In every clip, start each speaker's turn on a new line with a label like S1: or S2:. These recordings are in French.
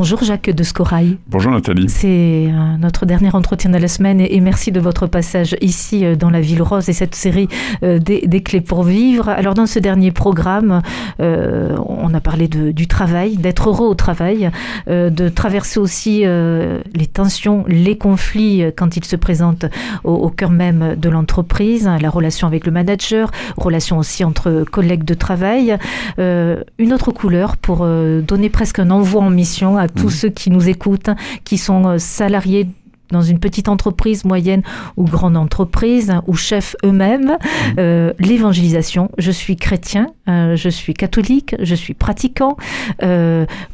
S1: Bonjour Jacques de Scorail.
S2: Bonjour Nathalie.
S1: C'est euh, notre dernier entretien de la semaine et, merci de votre passage ici euh, dans la Ville Rose et cette série euh, des, clés pour vivre. Alors dans ce dernier programme, on a parlé du travail, d'être heureux au travail, de traverser aussi les tensions, les conflits quand ils se présentent au, au cœur même de l'entreprise, la relation avec le manager, relation aussi entre collègues de travail. une autre couleur pour donner presque un envoi en mission à tous mhm. ceux qui nous écoutent, qui sont euh, salariés dans une petite entreprise, moyenne ou grande entreprise, ou chefs eux-mêmes, mhm. euh, l'évangélisation. Je suis chrétien, euh, je suis catholique, je suis pratiquant.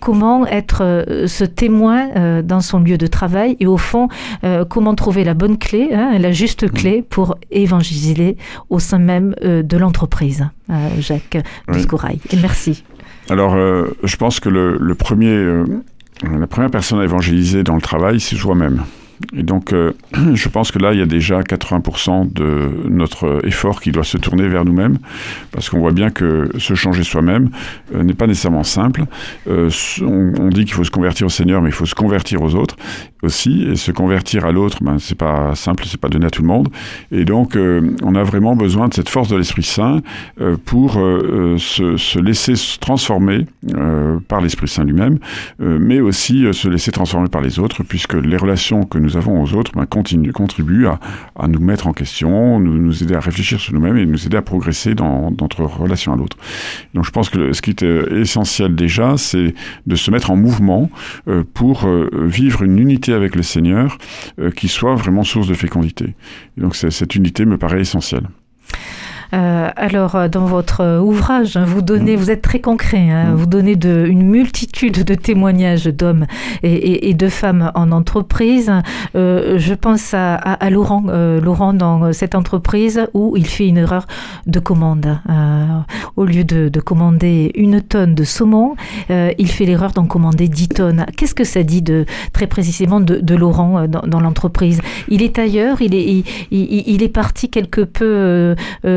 S1: comment être ce témoin dans son lieu de travail et au fond, comment trouver la bonne clé, hein, la juste mhm. clé pour évangéliser au sein même de l'entreprise. Jacques oui. Et merci.
S2: Alors, je pense que le, le premier la première personne à évangéliser dans le travail, c'est soi-même. Et donc, euh, je pense que là, il y a déjà 80% de notre effort qui doit se tourner vers nous-mêmes, parce qu'on voit bien que se changer soi-même euh, n'est pas nécessairement simple. Euh, on, dit qu'il faut se convertir au Seigneur, mais il faut se convertir aux autres aussi, et se convertir à l'autre, ben, c'est pas simple, c'est pas donné à tout le monde. Et donc, on a vraiment besoin de cette force de l'Esprit Saint pour se, se, laisser transformer par l'Esprit Saint lui-même, mais aussi se laisser transformer par les autres, puisque les relations que nous avons aux autres ben, contribue à, nous mettre en question, nous, nous aider à réfléchir sur nous-mêmes et nous aider à progresser dans, notre relation à l'autre. Donc je pense que ce qui est euh, essentiel déjà, c'est de se mettre en mouvement euh, pour euh, vivre une unité avec le Seigneur qui soit vraiment source de fécondité. Donc cette unité me paraît essentielle.
S1: Euh, alors, euh, dans votre ouvrage, hein, vous donnez, vous êtes très concret, hein, mm. vous donnez de, une multitude de témoignages d'hommes et, et, de femmes en entreprise. Euh, je pense à, à, Laurent, euh, Laurent dans cette entreprise où il fait une erreur de commande. Euh, au lieu de, de, commander une tonne de saumon, il fait l'erreur d'en commander 10 tonnes. Qu'est-ce que ça dit de très précisément de, de Laurent dans, dans l'entreprise? Il est ailleurs, il est, il, il, il est parti quelque peu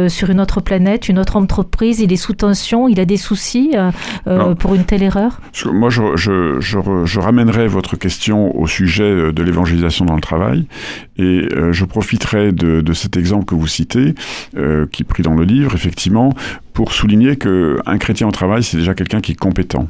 S1: sur une autre planète, une autre entreprise, il est sous tension, il a des soucis euh, euh, pour une telle erreur?
S2: Moi, je, je, je, ramènerai votre question au sujet euh, de l'évangélisation dans le travail. Et je profiterai de, de, cet exemple que vous citez, qui est pris dans le livre, effectivement, pour souligner qu'un chrétien au travail, c'est déjà quelqu'un qui est compétent.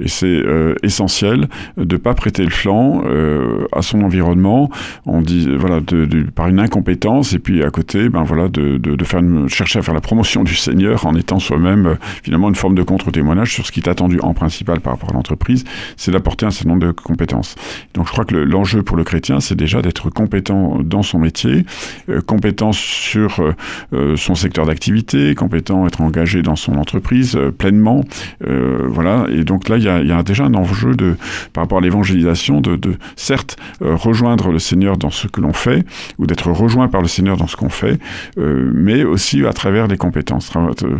S2: Et c'est euh, essentiel de pas prêter le flanc euh, à son environnement, on dit voilà, de, de, par une incompétence, et puis à côté, ben voilà, de, de, faire chercher à faire la promotion du Seigneur en étant soi-même euh, finalement une forme de contre-témoignage sur ce qui est attendu en principal par rapport à l'entreprise, c'est d'apporter un certain nombre de compétences. Donc je crois que l'enjeu pour le chrétien, c'est déjà d'être compétent dans son métier, compétent sur son secteur d'activité, compétent être engagé dans son entreprise pleinement, voilà, et donc donc là, il y a, déjà un enjeu de, par rapport à l'évangélisation, de, certes euh, rejoindre le Seigneur dans ce que l'on fait, ou d'être rejoint par le Seigneur dans ce qu'on fait, euh, mais aussi à travers les compétences. Euh,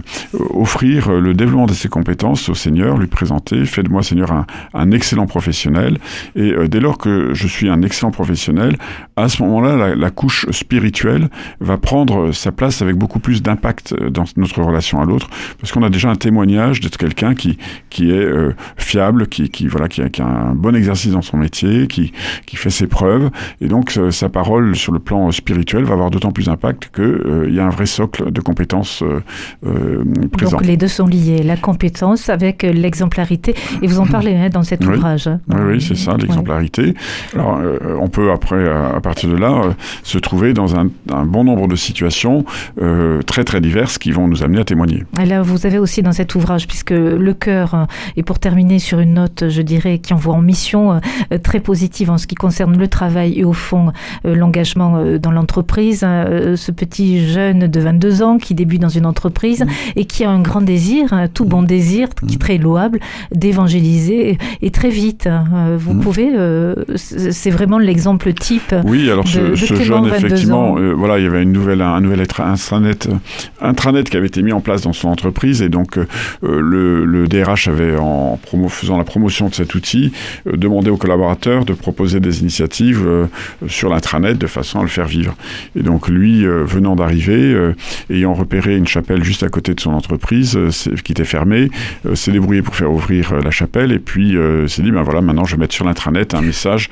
S2: offrir le développement de ses compétences au Seigneur, lui présenter, fais de moi, Seigneur, un, excellent professionnel. Et dès lors que je suis un excellent professionnel, à ce moment-là, la, la, couche spirituelle va prendre sa place avec beaucoup plus d'impact dans notre relation à l'autre, parce qu'on a déjà un témoignage d'être quelqu'un qui, qui est fiable, qui, qui voilà, qui a, qui a, un bon exercice dans son métier, qui, qui fait ses preuves, et donc sa parole sur le plan spirituel va avoir d'autant plus d'impact qu'il euh, y a un vrai socle de compétences euh, euh, présent.
S1: Donc les deux sont liés, la compétence avec l'exemplarité, et vous en parlez hein, dans cet ouvrage. Hein.
S2: Oui, oui, c'est ça, l'exemplarité. Alors on peut après, à partir de là, se trouver dans un, un, bon nombre de situations très très diverses qui vont nous amener à témoigner.
S1: Et là, vous avez aussi dans cet ouvrage, puisque le cœur, et pour terminer sur une note, je dirais, qui envoie en mission euh, très positive en ce qui concerne le travail et au fond euh, l'engagement euh, dans l'entreprise. ce petit jeune de 22 ans qui débute dans une entreprise mmh. et qui a un grand désir, un tout bon désir, qui est très louable, d'évangéliser et très vite. Hein. Vous mmh. pouvez, c'est vraiment l'exemple type.
S2: Oui, alors ce, ce jeune, effectivement, voilà, il y avait une nouvelle, un nouvel intranet, intranet qui avait été mis en place dans son entreprise et donc le, le DRH avait en faisant la promotion de cet outil, euh, demander aux collaborateurs de proposer des, initiatives sur l'intranet de façon à le faire vivre. Et donc lui, venant d'arriver, ayant repéré une chapelle juste à côté de son entreprise qui était fermée, s'est débrouillé pour faire ouvrir la chapelle et puis s'est dit, ben voilà, maintenant je vais mettre sur l'intranet un message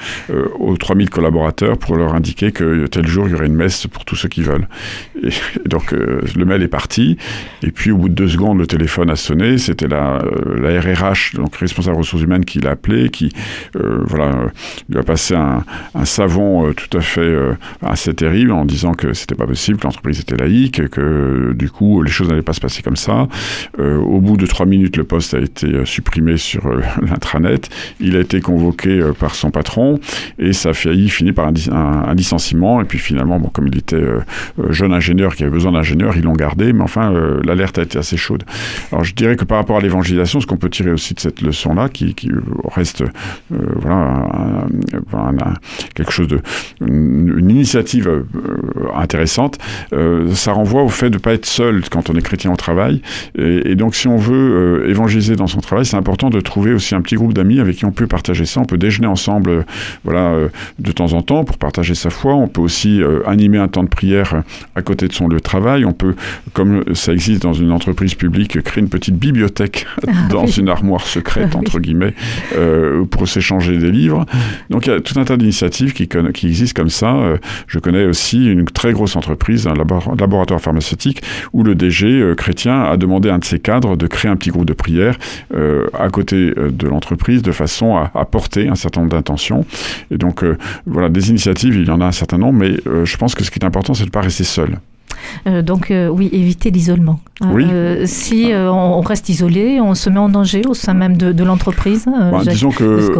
S2: aux 3000 collaborateurs pour leur indiquer que tel jour il y aurait une messe pour tous ceux qui veulent. Et, donc le mail est parti. Et puis au bout de deux secondes, le téléphone a sonné. C'était la, la RRH, donc responsable ressources humaines, qui l'a appelé, qui voilà lui a passé un, savon tout à fait assez terrible en disant que c'était pas possible, que l'entreprise était laïque, que du coup les choses n'allaient pas se passer comme ça. au bout de trois minutes, le poste a été supprimé sur l'intranet. Il a été convoqué par son patron et ça a failli par un, un, licenciement. Et puis finalement, bon, comme il était jeune ingénieur qui avait besoin d'ingénieur, ils l'ont gardé. Mais enfin, l'alerte a été assez chaude. Alors je dirais que par rapport à l'évangélisation, ce qu'on peut tirer aussi de cette leçon-là, qui, qui, reste voilà quelque chose de une, initiative intéressante, ça renvoie au fait de ne pas être seul quand on est chrétien au travail. Et, et donc si on veut évangéliser dans son travail, c'est important de trouver aussi un petit groupe d'amis avec qui on peut partager ça. On peut déjeuner ensemble, voilà, de temps en temps pour partager sa foi. On peut aussi animer un temps de prière à côté de son lieu de travail. On peut, comme ça existe dans une entreprise publique, créer une petite bibliothèque ah dans une armoire secrète, entre guillemets, euh, pour s'échanger des livres. Donc il y a tout un tas d'initiatives qui, qui existent comme ça. Euh, je connais aussi une très grosse entreprise, un laboratoire pharmaceutique, où le DG euh, chrétien a demandé à un de ses cadres de créer un petit groupe de prière à côté de l'entreprise de façon à, à, porter un certain nombre d'intentions. Et donc voilà, des initiatives, il y en a un certain nombre, mais je pense que ce qui est important, c'est de ne pas rester seul.
S1: Euh, donc euh, oui, éviter l'isolement. Euh, si on reste isolé, on se met en danger au sein même de, l'entreprise.
S2: Bah, disons que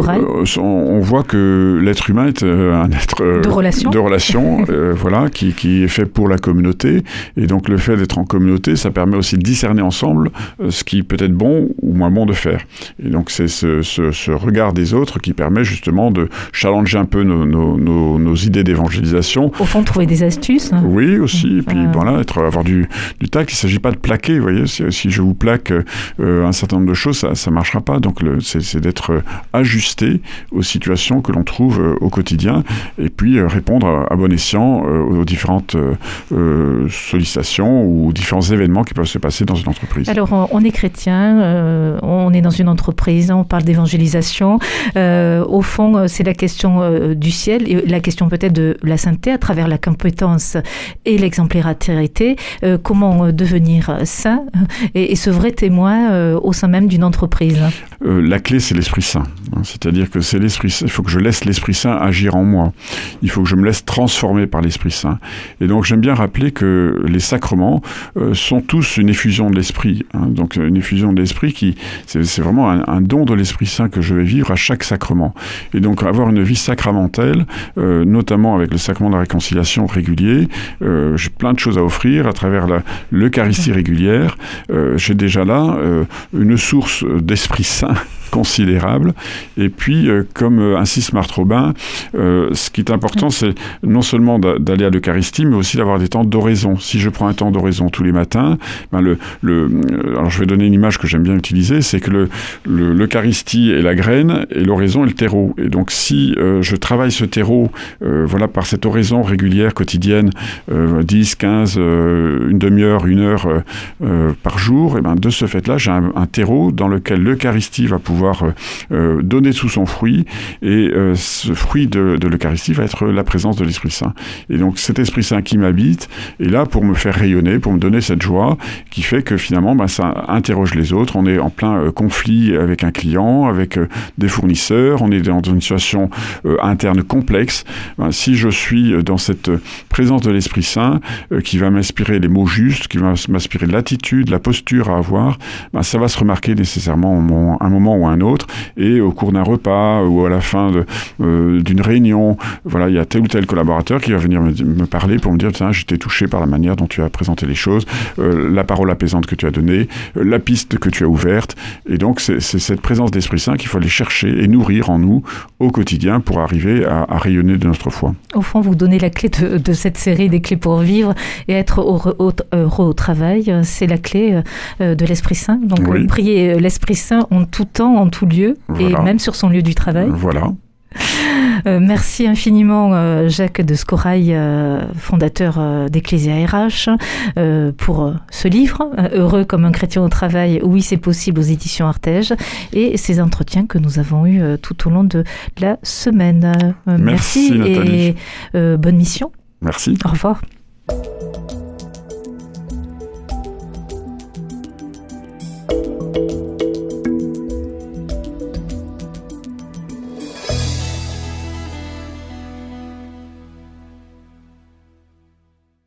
S2: on voit que l'être humain est un être
S1: de relation,
S2: de relation voilà, qui, qui, est fait pour la communauté. Et donc le fait d'être en communauté, ça permet aussi de discerner ensemble ce qui peut être bon ou moins bon de faire. Et donc c'est ce, ce, regard des autres qui permet justement de challenger un peu nos, nos, nos, idées d'évangélisation.
S1: Au fond, trouver des astuces. Hein.
S2: Oui, aussi. Et puis voilà, être, avoir du, du tact. Il ne s'agit pas de plaquer, vous voyez. Si, si je vous plaque euh, un certain nombre de choses, ça ne marchera pas. Donc, c'est d'être euh, ajusté aux situations que l'on trouve euh, au quotidien et puis répondre à, bon escient aux différentes sollicitations ou différents événements qui peuvent se passer dans une entreprise.
S1: Alors, on est chrétien, on est dans une entreprise, on parle d'évangélisation. au fond, c'est la question du ciel et la question peut-être de la sainteté à travers la compétence et euh, comment euh, devenir saint euh, et, ce vrai témoin au sein même d'une entreprise
S2: La clé, c'est l'Esprit Saint. Hein. C'est-à-dire que c'est l'Esprit Il faut que je laisse l'Esprit Saint agir en moi. Il faut que je me laisse transformer par l'Esprit Saint. Et donc, j'aime bien rappeler que les sacrements sont tous une effusion de l'Esprit. Hein. Donc, une effusion de l'Esprit qui, c'est vraiment un, don de l'Esprit Saint que je vais vivre à chaque sacrement. Et donc, avoir une vie sacramentelle, notamment avec le sacrement de la réconciliation régulier, j'ai plein de choses à offrir à travers l'Eucharistie régulière. Euh, j'ai déjà là euh, une source d'Esprit Saint considérable. Et puis, euh, comme euh, insiste Marthe Robin, euh, ce qui est important, c'est non seulement d'aller à l'Eucharistie, mais aussi d'avoir des temps d'oraison. Si je prends un temps d'oraison tous les matins, ben le, le, alors je vais donner une image que j'aime bien utiliser, c'est que l'Eucharistie le, est la graine et l'oraison est le terreau. Et donc, si je travaille ce terreau, voilà, par cette oraison régulière, quotidienne, 10, 15, une demi-heure, une heure par jour, et ben de ce fait-là, j'ai un, un terreau dans lequel l'Eucharistie va pouvoir euh, euh, donner sous son fruit. Et euh, ce fruit de, l'Eucharistie va être la présence de l'Esprit Saint. Et donc cet Esprit Saint qui m'habite est là pour me faire rayonner, pour me donner cette joie qui fait que finalement bah, ça interroge les autres. On est en plein conflit avec un client, avec des fournisseurs, on est dans une situation interne complexe. Ben, si je suis dans cette présence de l'Esprit Saint qui va m'inspirer les mots justes, qui va m'inspirer l'attitude, la posture à avoir, ben, ça va se remarquer nécessairement à un moment ou à autre, et au cours d'un repas ou à la fin euh, d'une réunion, voilà, il y a tel ou tel collaborateur qui va venir me, parler pour me dire, tiens, j'étais touché par la manière dont tu as présenté les choses, euh, la parole apaisante que tu as donnée, euh, la piste que tu as ouverte, et donc c'est cette présence d'Esprit Saint qu'il faut aller chercher et nourrir en nous au quotidien pour arriver à, rayonner de notre foi.
S1: Au fond, vous donnez la clé de, cette série des clés pour vivre et être heureux au, travail, c'est la clé de l'Esprit Saint. Donc, prier l'Esprit Saint en tout temps, en tout lieu, et même sur son lieu du travail.
S2: Voilà.
S1: merci infiniment Jacques de Scorail, fondateur d'Ecclesia RH, pour ce livre, Heureux comme un chrétien au travail, oui c'est possible aux éditions Artege, et ces entretiens que nous avons eus tout au long de la semaine.
S2: merci,
S1: et bonne mission.
S2: Merci.
S1: Au revoir.